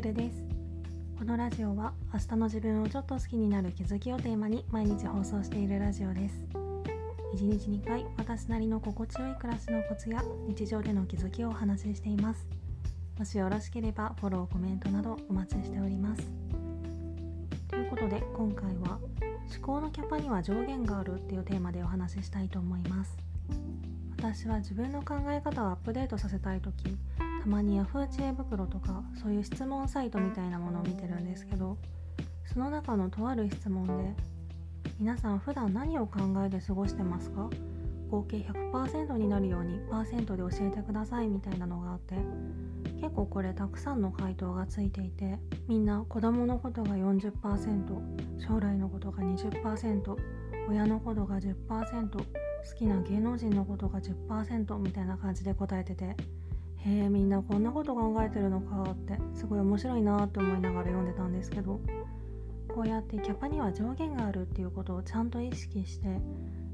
ルルです。このラジオは明日の自分をちょっと好きになる気づきをテーマに毎日放送しているラジオです。1日2回私なりの心地よい暮らしのコツや日常での気づきをお話ししています。もしよろしければフォローコメントなどお待ちしております。ということで今回は思考のキャパには上限があるっていうテーマでお話ししたいと思います。私は自分の考え方をアップデートさせたい時たまに Yahoo 知恵袋とかそういう質問サイトみたいなものを見てるんですけどその中のとある質問で皆さん普段何を考えて過ごしてますか？合計100%になるようにパーセントで教えてくださいみたいなのがあって結構これたくさんの回答がついていてみんな子供のことが40%将来のことが20%親のことが10%好きな芸能人のことが10%みたいな感じで答えててへえみんなこんなこと考えてるのかってすごい面白いなって思いながら読んでたんですけどこうやってキャパには上限があるっていうことをちゃんと意識して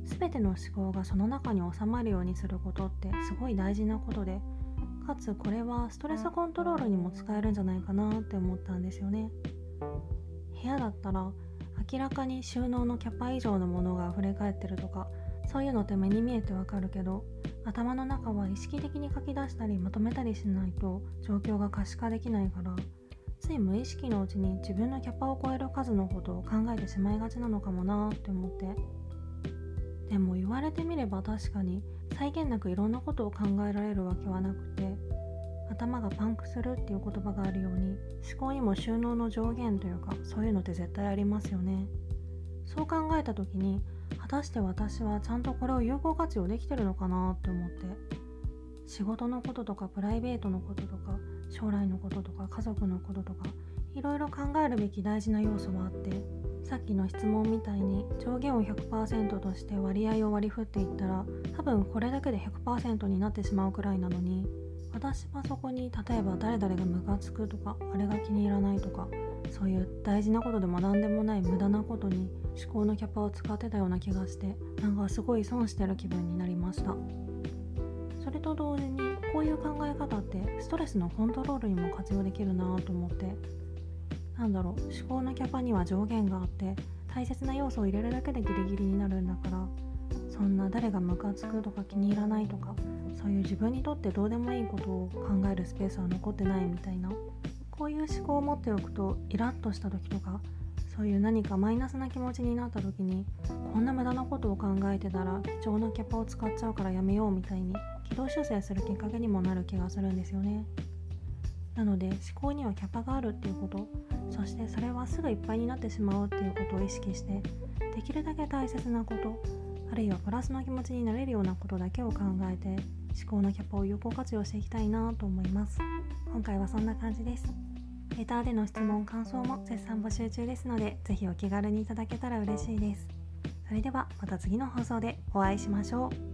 全ての思考がその中に収まるようにすることってすごい大事なことでかつこれはストレスコントロールにも使えるんじゃないかなって思ったんですよね。部屋だったら明らかに収納のキャパ以上のものが溢れ返ってるとかそういうのって目に見えてわかるけど頭の中は意識的に書き出したりまとめたりしないと状況が可視化できないからつい無意識のうちに自分のキャパを超える数のことを考えてしまいがちなのかもなって思って。でも言われてみれば確かに際限なくいろんなことを考えられるわけはなくて頭がパンクするっていう言葉があるように思考にも収納の上限というかそういうのって絶対ありますよね。そう考えた時に果たして私はちゃんとこれを有効活用できてるのかなって思って。仕事のこととかプライベートのこととか将来のこととか家族のこととかいろいろ考えるべき大事な要素はあってさっきの質問みたいに上限を100%として割合を割り振っていったら多分これだけで100%になってしまうくらいなのに私はそこに例えば誰々がムカつくとかあれが気に入らないとかそういう大事なことでも何でもない無駄なことに思考のキャパを使ってたような気がしてなんかすごい損してる気分になりました。それと同時にこういう考え方ってストレスのコントロールにも活用できるなと思ってなんだろう思考のキャパには上限があって大切な要素を入れるだけでギリギリになるんだからそんな誰がムカつくとか気に入らないとかそういう自分にとってどうでもいいことを考えるスペースは残ってないみたいな。こういう思考を持っておくとイラッとした時とかそういう何かマイナスな気持ちになった時にこんな無駄なことを考えてたら貴重なキャパを使っちゃうからやめようみたいに軌道修正するきっかけにもなる気がするんですよね。なので思考にはキャパがあるっていうことそしてそれはすぐいっぱいになってしまうっていうことを意識してできるだけ大切なことあるいはプラスの気持ちになれるようなことだけを考えて思考のキャパを有効活用していきたいなと思います。今回はそんな感じです。レターでの質問感想も絶賛募集中ですので是非お気軽にいただけたら嬉しいです。それではまた次の放送でお会いしましょう。